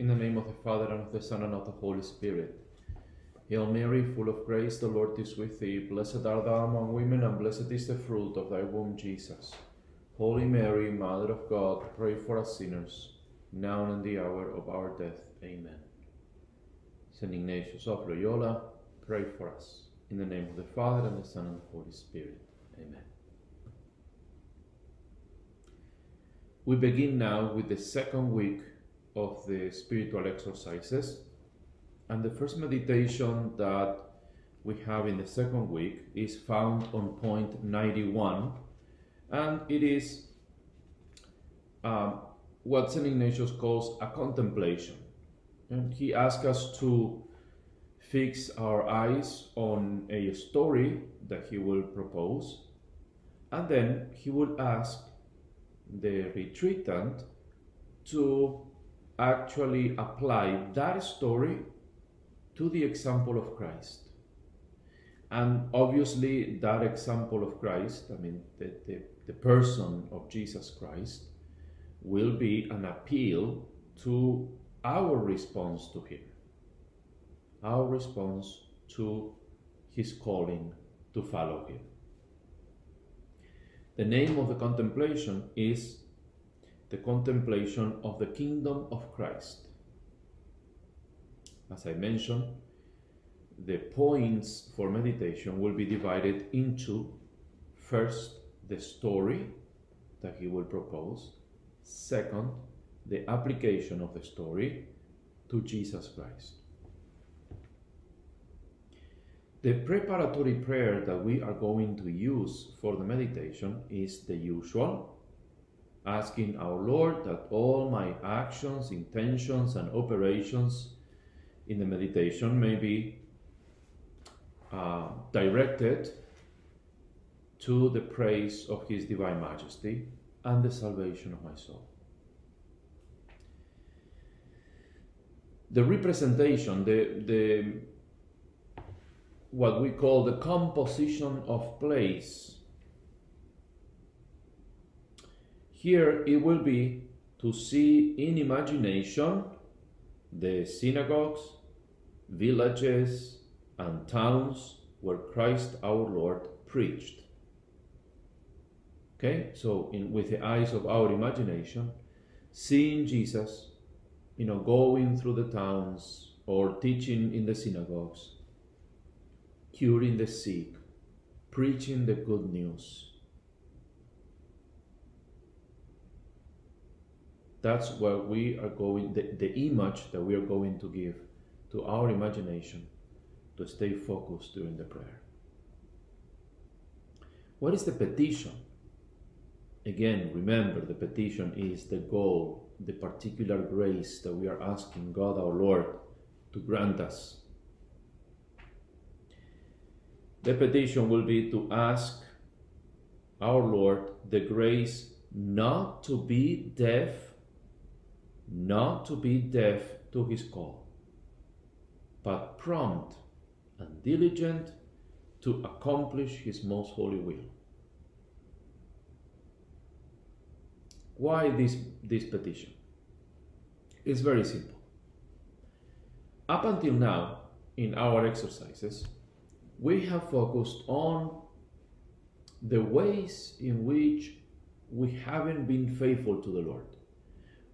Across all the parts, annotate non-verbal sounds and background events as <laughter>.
In the name of the Father, and of the Son, and of the Holy Spirit. Hail Mary, full of grace, the Lord is with thee. Blessed art thou among women, and blessed is the fruit of thy womb, Jesus. Holy Mary, Mother of God, pray for us sinners, now and in the hour of our death. Amen. Saint Ignatius of Loyola, pray for us. In the name of the Father, and the Son, and the Holy Spirit. Amen. We begin now with the second week of the spiritual exercises. And the first meditation that we have in the second week is found on point 91, and it is um, what St. Ignatius calls a contemplation. And he asks us to fix our eyes on a story that he will propose, and then he will ask the retreatant to actually apply that story to the example of Christ. And obviously, that example of Christ, I mean, the, the, the person of Jesus Christ, will be an appeal to our response to Him, our response to His calling to follow Him. The name of the contemplation is the contemplation of the kingdom of Christ. As I mentioned, the points for meditation will be divided into first, the story that he will propose, second, the application of the story to Jesus Christ. The preparatory prayer that we are going to use for the meditation is the usual asking our Lord that all my actions, intentions, and operations in the meditation may be uh, directed to the praise of His Divine Majesty and the salvation of my soul. The representation, the, the what we call the composition of place Here it will be to see in imagination the synagogues, villages, and towns where Christ our Lord preached. Okay, so in, with the eyes of our imagination, seeing Jesus, you know, going through the towns or teaching in the synagogues, curing the sick, preaching the good news That's what we are going, the, the image that we are going to give to our imagination to stay focused during the prayer. What is the petition? Again, remember the petition is the goal, the particular grace that we are asking God our Lord to grant us. The petition will be to ask our Lord the grace not to be deaf not to be deaf to his call, but prompt and diligent to accomplish his most holy will. Why this, this petition? It's very simple. Up until now, in our exercises, we have focused on the ways in which we haven't been faithful to the Lord.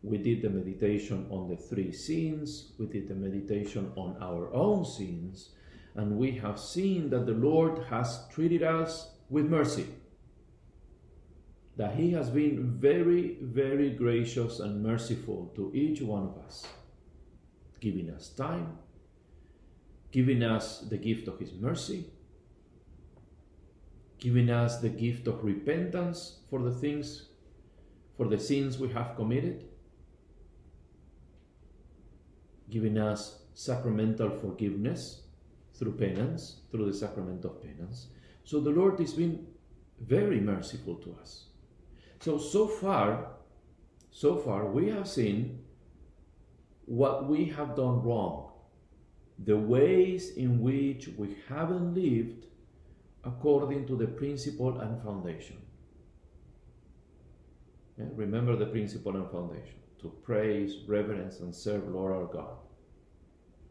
We did the meditation on the three sins, we did the meditation on our own sins, and we have seen that the Lord has treated us with mercy. That He has been very, very gracious and merciful to each one of us, giving us time, giving us the gift of His mercy, giving us the gift of repentance for the things, for the sins we have committed, giving us sacramental forgiveness through penance, through the sacrament of penance. So the Lord has been very merciful to us. So, so far, so far, we have seen what we have done wrong, the ways in which we haven't lived according to the principle and foundation. Yeah? Remember the principle and foundation to praise, reverence, and serve Lord our God.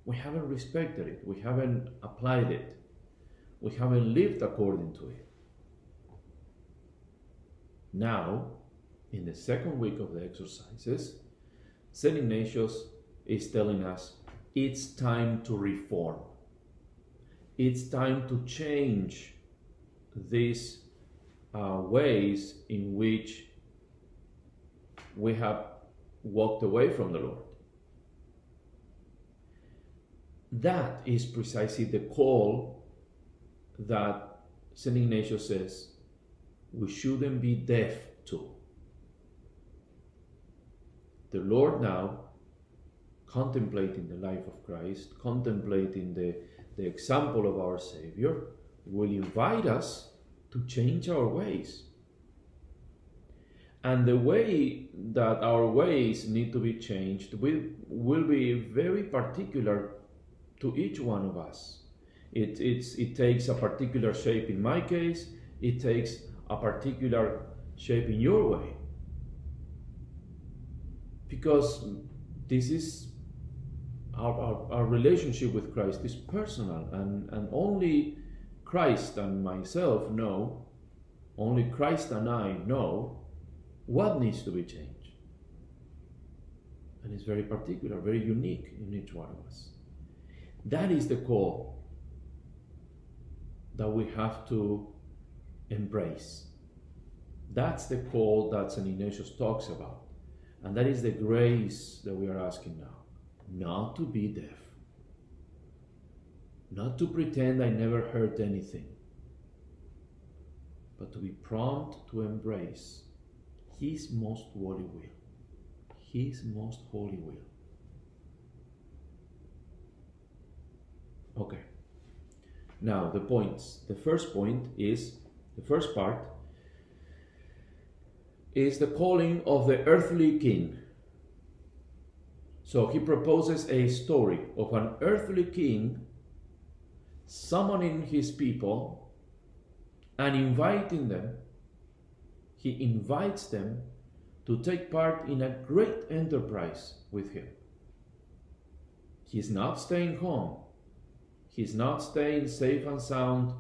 We haven't respected it, we haven't applied it, we haven't lived according to it. Now, in the second week of the exercises, St. Ignatius is telling us it's time to reform. It's time to change these uh, ways in which we have walked away from the Lord. That is precisely the call that St. Ignatius says we shouldn't be deaf to. The Lord now, contemplating the life of Christ, contemplating the, the example of our Savior, will invite us to change our ways. And the way that our ways need to be changed will, will be very particular to each one of us. It, it takes a particular shape in my case, it takes a particular shape in your way. Because this is our, our, our relationship with Christ is personal, and, and only Christ and myself know, only Christ and I know what needs to be changed. And it's very particular, very unique in each one of us. That is the call that we have to embrace. That's the call that St. Ignatius talks about. And that is the grace that we are asking now. Not to be deaf. Not to pretend I never heard anything. But to be prompt to embrace His most holy will. His most holy will. Okay. Now, the points. The first point is the first part is the calling of the earthly king. So he proposes a story of an earthly king summoning his people and inviting them. He invites them to take part in a great enterprise with him. He's not staying home. He's not staying safe and sound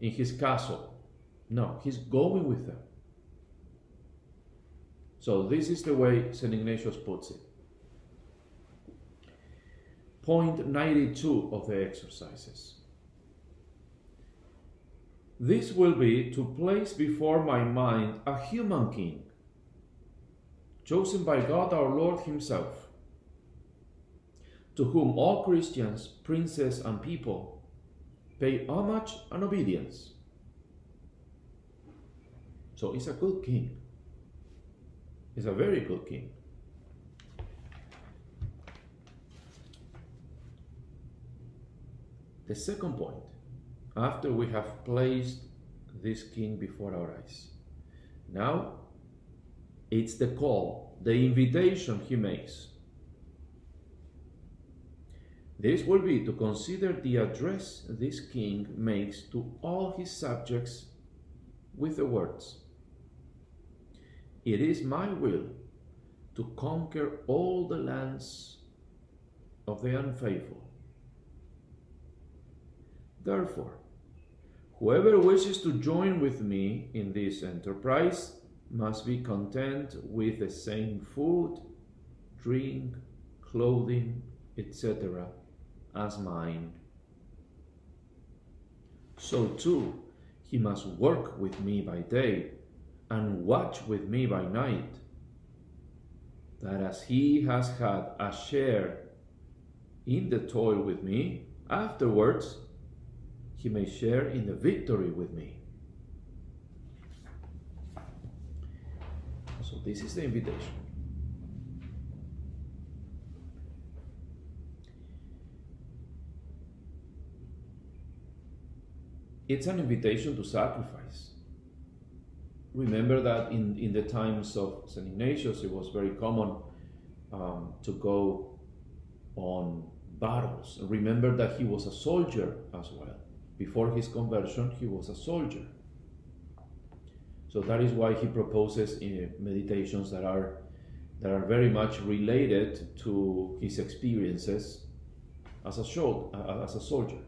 in his castle. No, he's going with them. So this is the way St. Ignatius puts it. Point 92 of the exercises. This will be to place before my mind a human king, chosen by God our Lord Himself, to whom all Christians, princes, and people pay homage and obedience. So he's a good king. He's a very good king. The second point, after we have placed this king before our eyes, now it's the call, the invitation he makes. This will be to consider the address this king makes to all his subjects with the words it is my will to conquer all the lands of the unfaithful. Therefore, whoever wishes to join with me in this enterprise must be content with the same food, drink, clothing, etc., as mine. So too, he must work with me by day and watch with me by night, that as he has had a share in the toil with me, afterwards he may share in the victory with me. So, this is the invitation. It's an invitation to sacrifice remember that in, in the times of St. Ignatius, it was very common um, to go on battles. Remember that he was a soldier as well. Before his conversion, he was a soldier. So that is why he proposes eh, meditations that are that are very much related to his experiences as a, shol- as a soldier.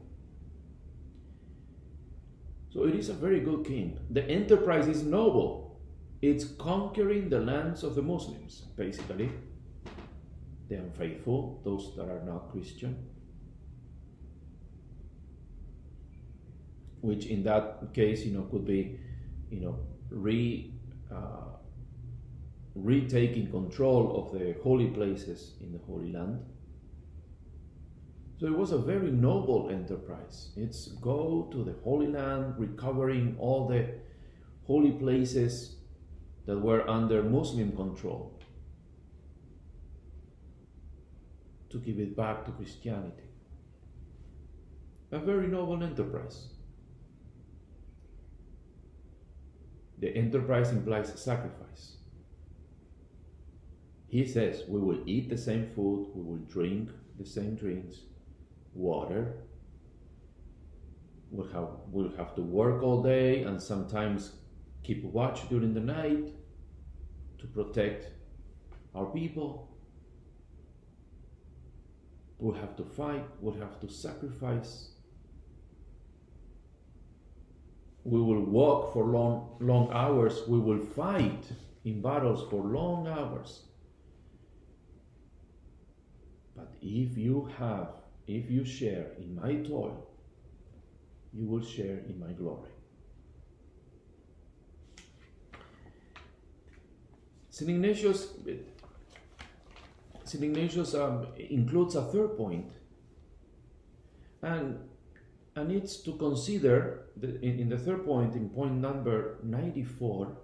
So it is a very good king. The enterprise is noble. It's conquering the lands of the Muslims, basically. The unfaithful, those that are not Christian. Which in that case, you know, could be, you know, re uh, retaking control of the holy places in the Holy Land. So it was a very noble enterprise. It's go to the Holy Land, recovering all the holy places that were under Muslim control to give it back to Christianity. A very noble enterprise. The enterprise implies sacrifice. He says, We will eat the same food, we will drink the same drinks, water. We'll have, we'll have to work all day and sometimes keep watch during the night to protect our people. We'll have to fight, we'll have to sacrifice. We will walk for long, long hours, we will fight in battles for long hours. But if you have, if you share in my toil, you will share in my glory. St. Ignatius, St. Ignatius um, includes a third point, and and it's to consider the, in, in the third point, in point number 94,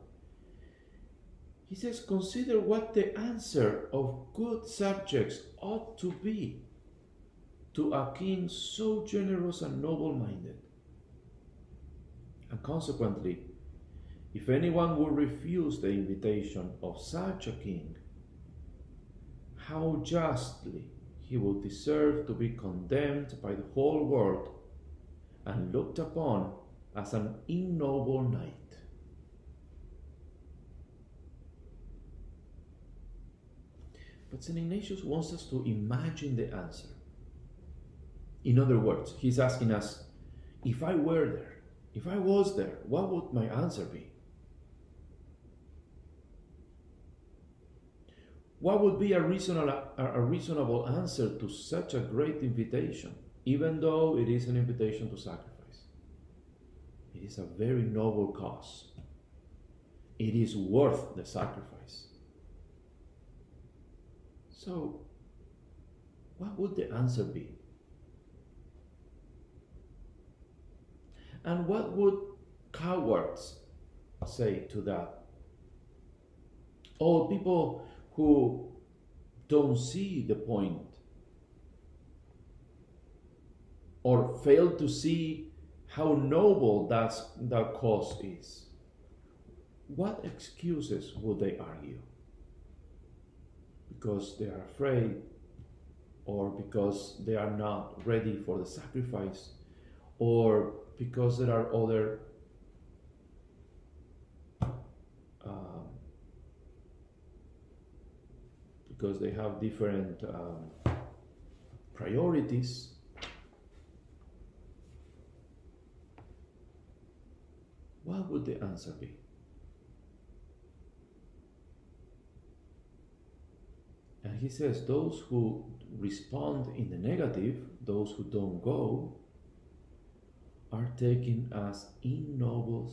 he says, Consider what the answer of good subjects ought to be to a king so generous and noble minded. And consequently, if anyone will refuse the invitation of such a king, how justly he will deserve to be condemned by the whole world and looked upon as an ignoble knight. But St. Ignatius wants us to imagine the answer. In other words, he's asking us if I were there, if I was there, what would my answer be? What would be a reasonable, a reasonable answer to such a great invitation, even though it is an invitation to sacrifice? It is a very noble cause. It is worth the sacrifice. So, what would the answer be? And what would cowards say to that? Or people who don't see the point or fail to see how noble that, that cause is. What excuses would they argue? Because they are afraid, or because they are not ready for the sacrifice, or because there are other um, because they have different um, priorities. Would the answer be? And he says, those who respond in the negative, those who don't go, are taken as ignoble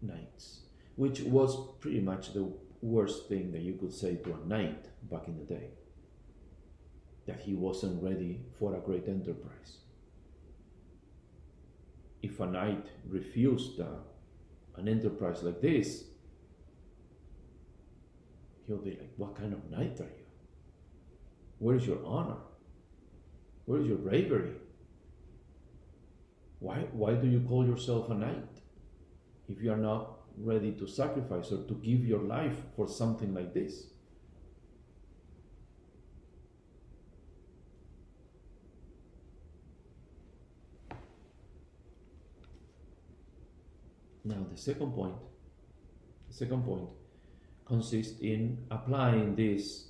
knights, which was pretty much the worst thing that you could say to a knight back in the day. That he wasn't ready for a great enterprise. If a knight refused uh, an enterprise like this, he'll be like, What kind of knight are you? Where is your honor? Where is your bravery? Why, why do you call yourself a knight if you are not ready to sacrifice or to give your life for something like this? Now, the second point, the second point consists in applying this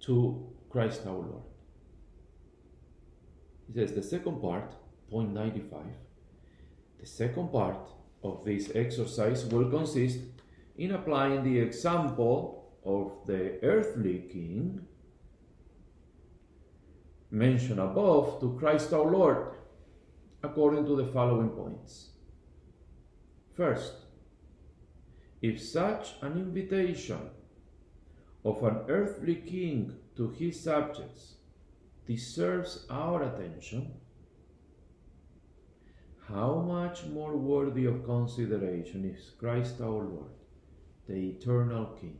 to Christ our Lord. He says the second part, point 95, the second part of this exercise will consist in applying the example of the earthly king mentioned above to Christ our Lord according to the following points. First, if such an invitation of an earthly king to his subjects deserves our attention, how much more worthy of consideration is Christ our Lord, the eternal King,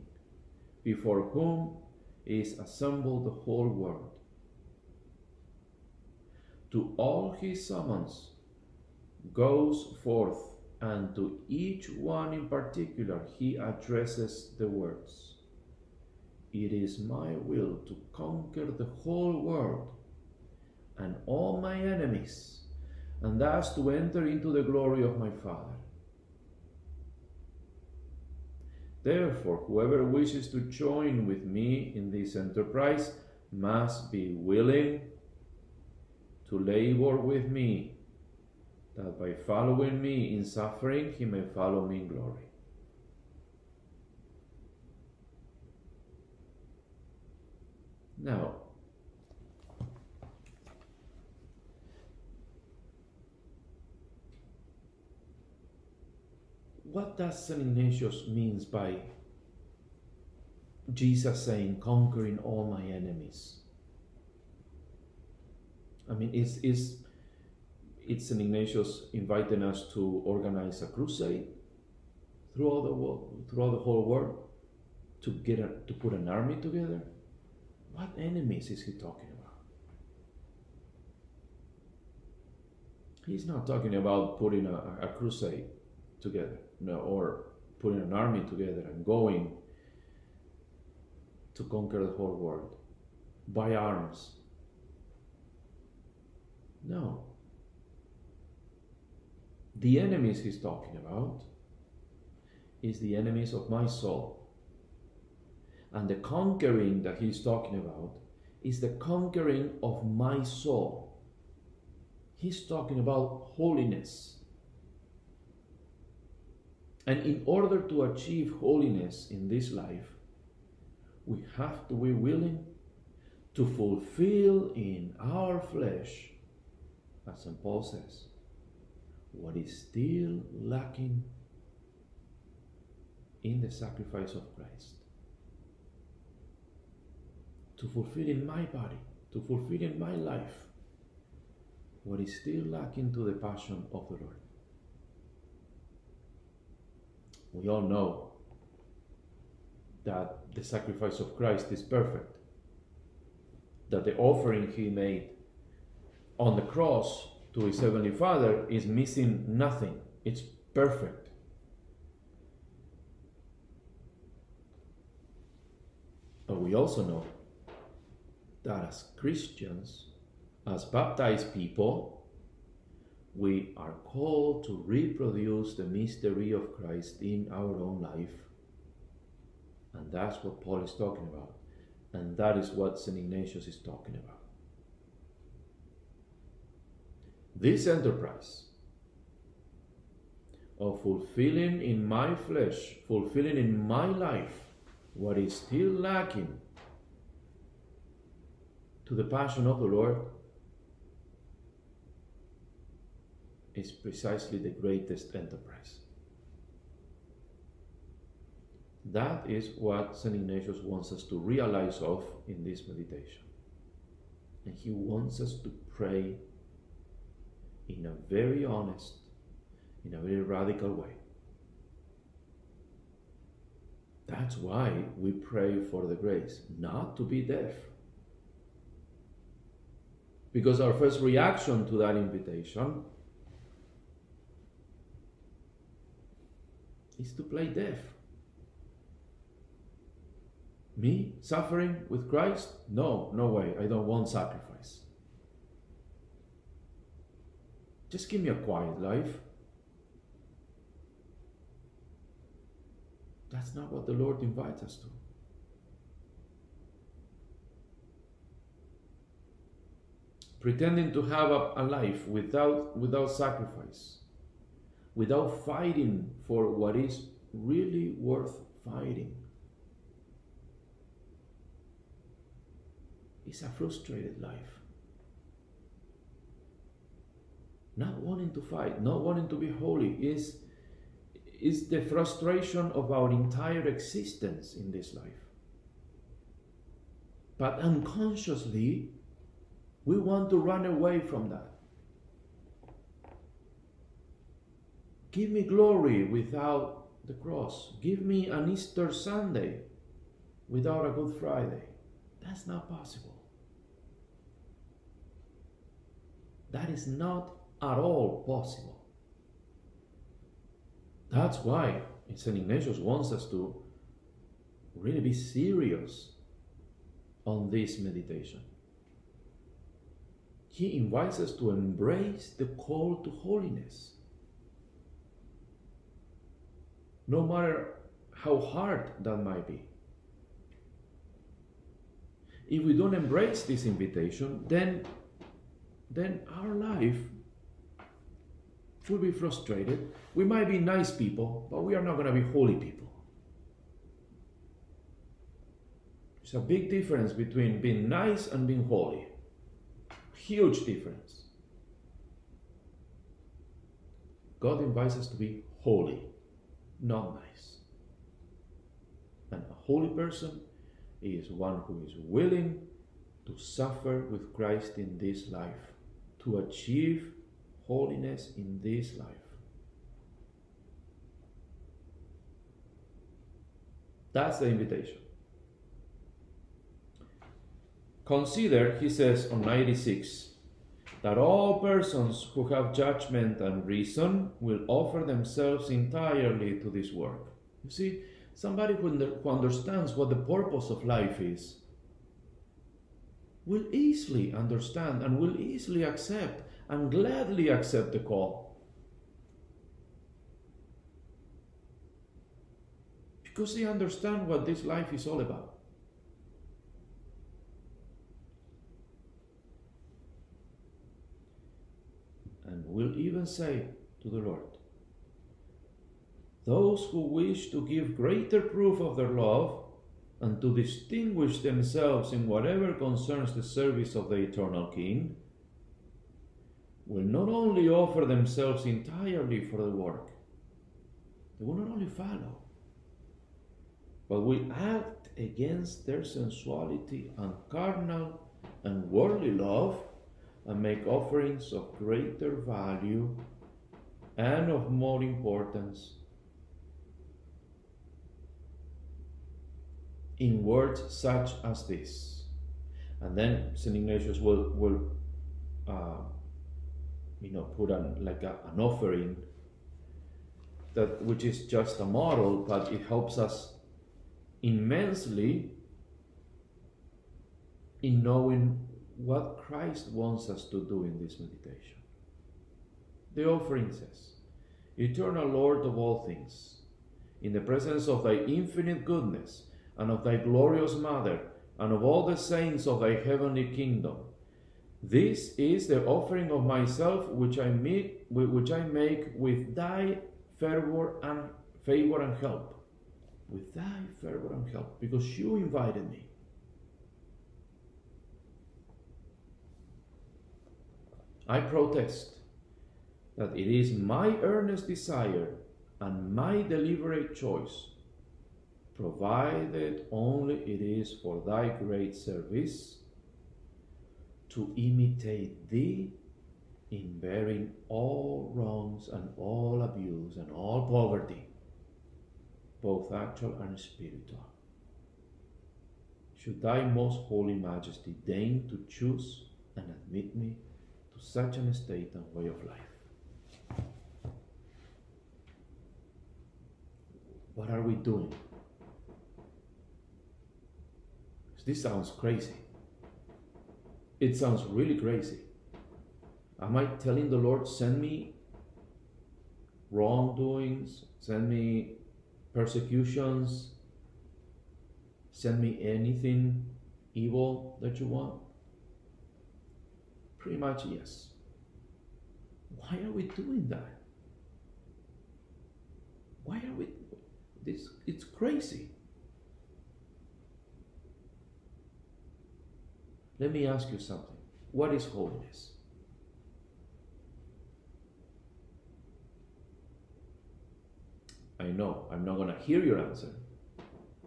before whom is assembled the whole world? To all his summons goes forth, and to each one in particular he addresses the words It is my will to conquer the whole world and all my enemies and thus to enter into the glory of my Father. Therefore, whoever wishes to join with me in this enterprise must be willing to labor with me, that by following me in suffering he may follow me in glory. Now, what does St. Ignatius means by Jesus saying, conquering all my enemies? I mean, is is it's St. Ignatius inviting us to organize a crusade throughout the world, throughout the whole world, to get a, to put an army together? What enemies is he talking about? He's not talking about putting a, a crusade together, no, or putting an army together and going to conquer the whole world by arms. No. The enemies he's talking about is the enemies of my soul. And the conquering that he's talking about is the conquering of my soul. He's talking about holiness. And in order to achieve holiness in this life, we have to be willing to fulfill in our flesh, as St. Paul says, what is still lacking in the sacrifice of Christ. To fulfill in my body, to fulfill in my life what is still lacking to the passion of the Lord. We all know that the sacrifice of Christ is perfect, that the offering he made on the cross to his heavenly Father is missing nothing, it's perfect. But we also know that as Christians, as baptized people, we are called to reproduce the mystery of Christ in our own life. And that's what Paul is talking about. And that is what St. Ignatius is talking about. This enterprise of fulfilling in my flesh, fulfilling in my life what is still lacking to the passion of the Lord is precisely the greatest enterprise. That is what St. Ignatius wants us to realize of in this meditation. And he wants us to pray in a very honest, in a very radical way. That's why we pray for the grace, not to be deaf. Because our first reaction to that invitation is to play deaf. Me suffering with Christ? No, no way. I don't want sacrifice. Just give me a quiet life. That's not what the Lord invites us to. Pretending to have a, a life without, without sacrifice, without fighting for what is really worth fighting. It's a frustrated life. Not wanting to fight, not wanting to be holy is, is the frustration of our entire existence in this life. But unconsciously, we want to run away from that. Give me glory without the cross. Give me an Easter Sunday without a Good Friday. That's not possible. That is not at all possible. That's why St. Ignatius wants us to really be serious on this meditation. He invites us to embrace the call to holiness. No matter how hard that might be. If we don't embrace this invitation, then, then our life will be frustrated. We might be nice people, but we are not going to be holy people. There's a big difference between being nice and being holy. Huge difference. God invites us to be holy, not nice. And a holy person is one who is willing to suffer with Christ in this life, to achieve holiness in this life. That's the invitation. Consider, he says on 96, that all persons who have judgment and reason will offer themselves entirely to this work. You see, somebody who, understands what the purpose of life is will easily understand and will easily accept and gladly accept the call. Because they understand what this life is all about. and will even say to the Lord, Those who wish to give greater proof of their love and to distinguish themselves in whatever concerns the service of the eternal King will not only offer themselves entirely for the work, they will not only follow, but will act against their sensuality and carnal and worldly love and make offerings of greater value and of more importance. In words such as this. And then St. Ignatius will, will uh, you know, put on like a, an offering that which is just a model, but it helps us immensely in knowing what Christ wants us to do in this meditation. The offering says, Eternal Lord of all things, in the presence of thy infinite goodness and of thy glorious Mother and of all the saints of thy heavenly kingdom, this is the offering of myself which I make, which I make with thy fervor and favor and help. With thy fervor and help, because you invited me. I protest that it is my earnest desire and my deliberate choice, provided only it is for thy great service, to imitate thee in bearing all wrongs and all abuse and all poverty, both actual and spiritual. Should thy most holy majesty deign to choose and admit me to such an estate and way of life. What are we doing? This sounds crazy. It sounds really crazy. Am I telling the Lord, send me wrongdoings, send me persecutions, send me anything evil that you want? Pretty much yes. Why are we doing that? Why are we this it's crazy. Let me ask you something. What is holiness? I know I'm not going to hear your answer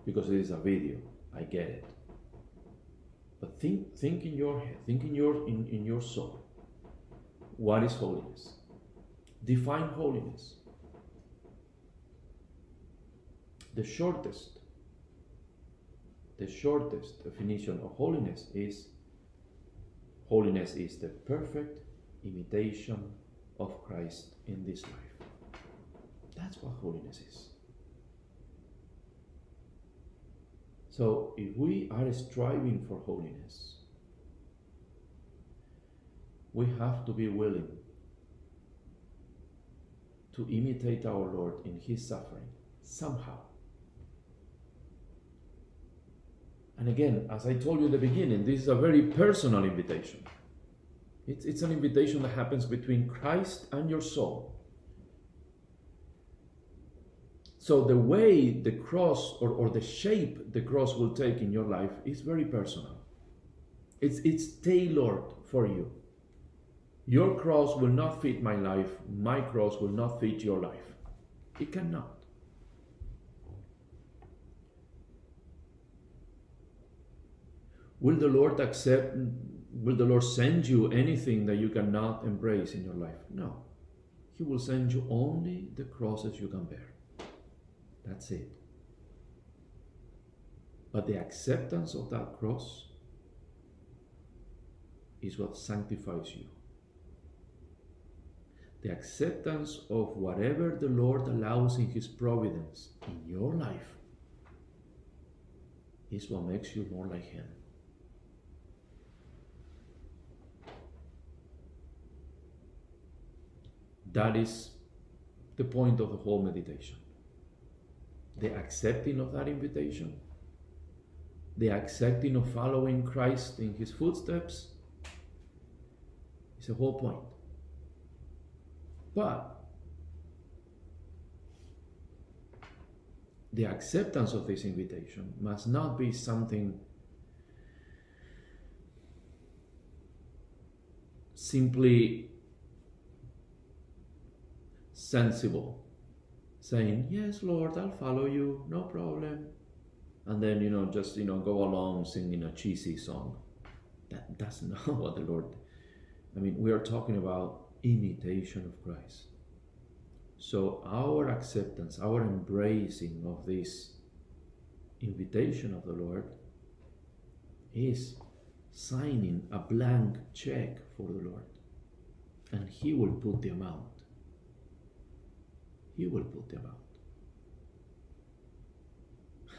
because it is a video. I get it. But think, think in your head, think in your, in, in your soul. What is holiness? Define holiness. The shortest, the shortest definition of holiness is holiness is the perfect imitation of Christ in this life. That's what holiness is. So if we are striving for holiness, we have to be willing to imitate our Lord in His suffering somehow. And again, as I told you in the beginning, this is a very personal invitation. It's, it's an invitation that happens between Christ and your soul. So the way the cross or, or the shape the cross will take in your life is very personal. It's, it's tailored for you. Your cross will not fit my life, my cross will not fit your life. It cannot. Will the Lord accept, will the Lord send you anything that you cannot embrace in your life? No. He will send you only the crosses you can bear. That's it. But the acceptance of that cross is what sanctifies you. The acceptance of whatever the Lord allows in His providence in your life is what makes you more like Him. That is the point of the whole meditation the accepting of that invitation, the accepting of following Christ in his footsteps is the whole point. But the acceptance of this invitation must not be something simply sensible saying, Yes, Lord, I'll follow you, no problem. And then, you know, just, you know, go along singing a cheesy song. That, that's <laughs> not what the Lord, I mean, we are talking about imitation of Christ. So our acceptance, our embracing of this invitation of the Lord is signing a blank check for the Lord. And He will put the amount. Will put them out.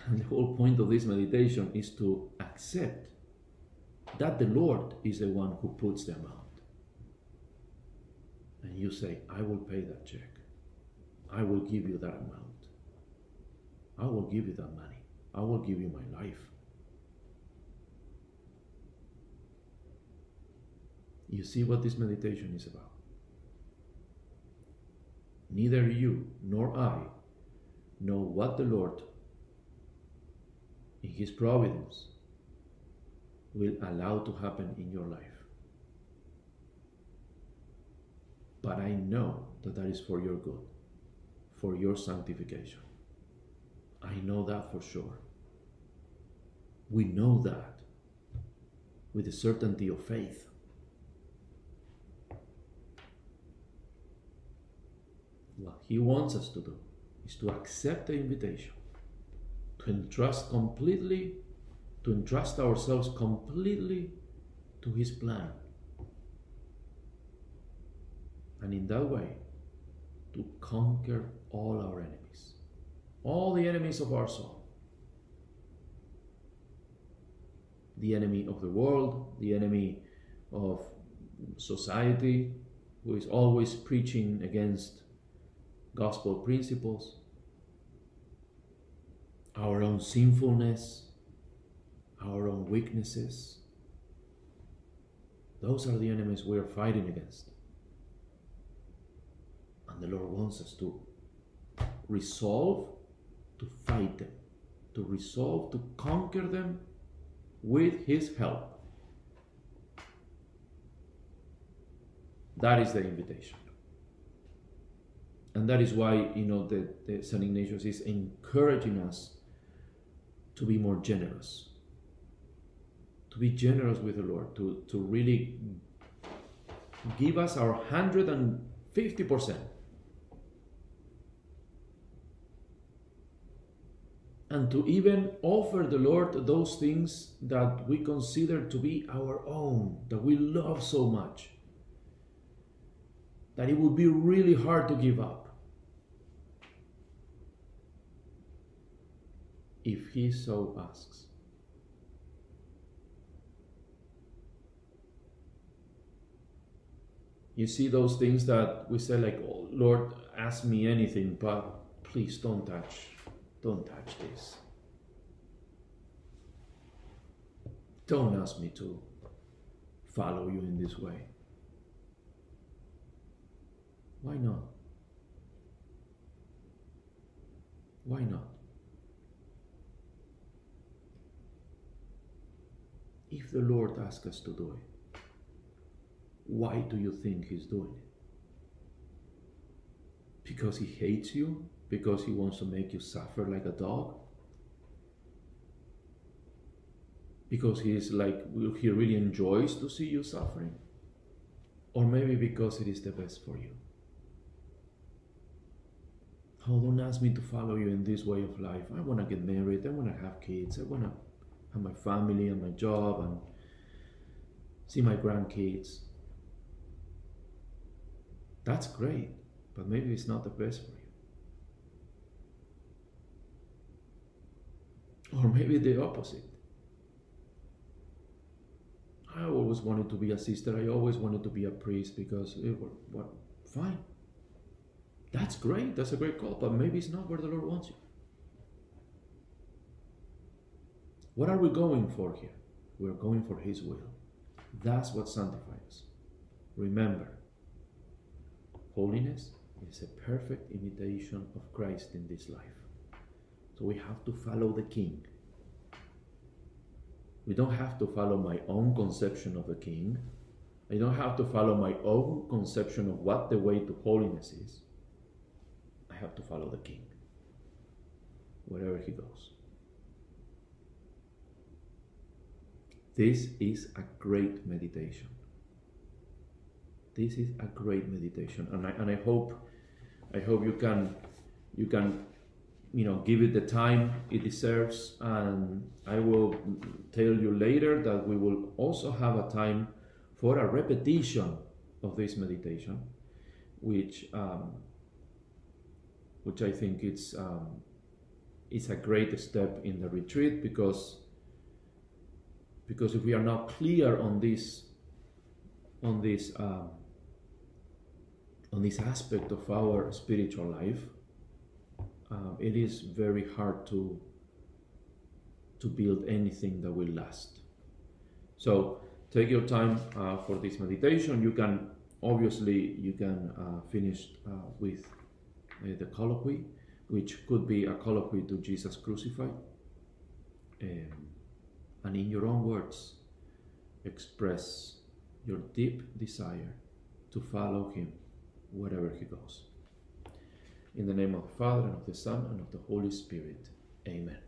And <laughs> the whole point of this meditation is to accept that the Lord is the one who puts them out. And you say, I will pay that check. I will give you that amount. I will give you that money. I will give you my life. You see what this meditation is about. Neither you nor I know what the Lord, in His providence, will allow to happen in your life. But I know that that is for your good, for your sanctification. I know that for sure. We know that with the certainty of faith. What He wants us to do is to accept the invitation, to entrust completely, to entrust ourselves completely to His plan. And in that way, to conquer all our enemies, all the enemies of our soul. The enemy of the world, the enemy of society, who is always preaching against gospel principles, our own sinfulness, our own weaknesses, Those are the enemies we are fighting against. And the Lord wants us to resolve to fight them, to resolve to conquer them with His help. That is the invitation. And that is why, you know, the, the St. Ignatius is encouraging us to be more generous. To be generous with the Lord, to, to really give us our 150%. And to even offer the Lord those things that we consider to be our own, that we love so much, that it would be really hard to give up. If he so asks. You see those things that we say, like, oh, Lord, ask me anything, but please don't touch, don't touch this. Don't ask me to follow you in this way. Why not? Why not? If the Lord asks us to do it, why do you think He's doing it? Because He hates you? Because He wants to make you suffer like a dog? Because He is like, He really enjoys to see you suffering? Or maybe because it is the best for you? Oh, don't ask me to follow you in this way of life. I want to get married. I want to have kids. I want to and my family and my job and see my grandkids. That's great, but maybe it's not the best for you. Or maybe the opposite. I always wanted to be a sister. I always wanted to be a priest because it was what fine. That's great. That's a great call, but maybe it's not where the Lord wants you. What are we going for here? We're going for His will. That's what sanctifies. Remember, holiness is a perfect imitation of Christ in this life. So we have to follow the King. We don't have to follow my own conception of the King. I don't have to follow my own conception of what the way to holiness is. I have to follow the King wherever he goes. This is a great meditation. This is a great meditation, and I, and I hope, I hope you can, you can, you know, give it the time it deserves. And I will tell you later that we will also have a time for a repetition of this meditation, which, um, which I think it's, um, it's a great step in the retreat because because if we are not clear on this on this um, on this aspect of our spiritual life uh, it is very hard to to build anything that will last. So take your time uh, for this meditation. You can obviously you can uh, finish uh, with uh, the colloquy which could be a colloquy to jesus crucified. Um, and in your own words, express your deep desire to follow Him wherever He goes. In the name of the Father, and of the Son, and of the Holy Spirit. Amen.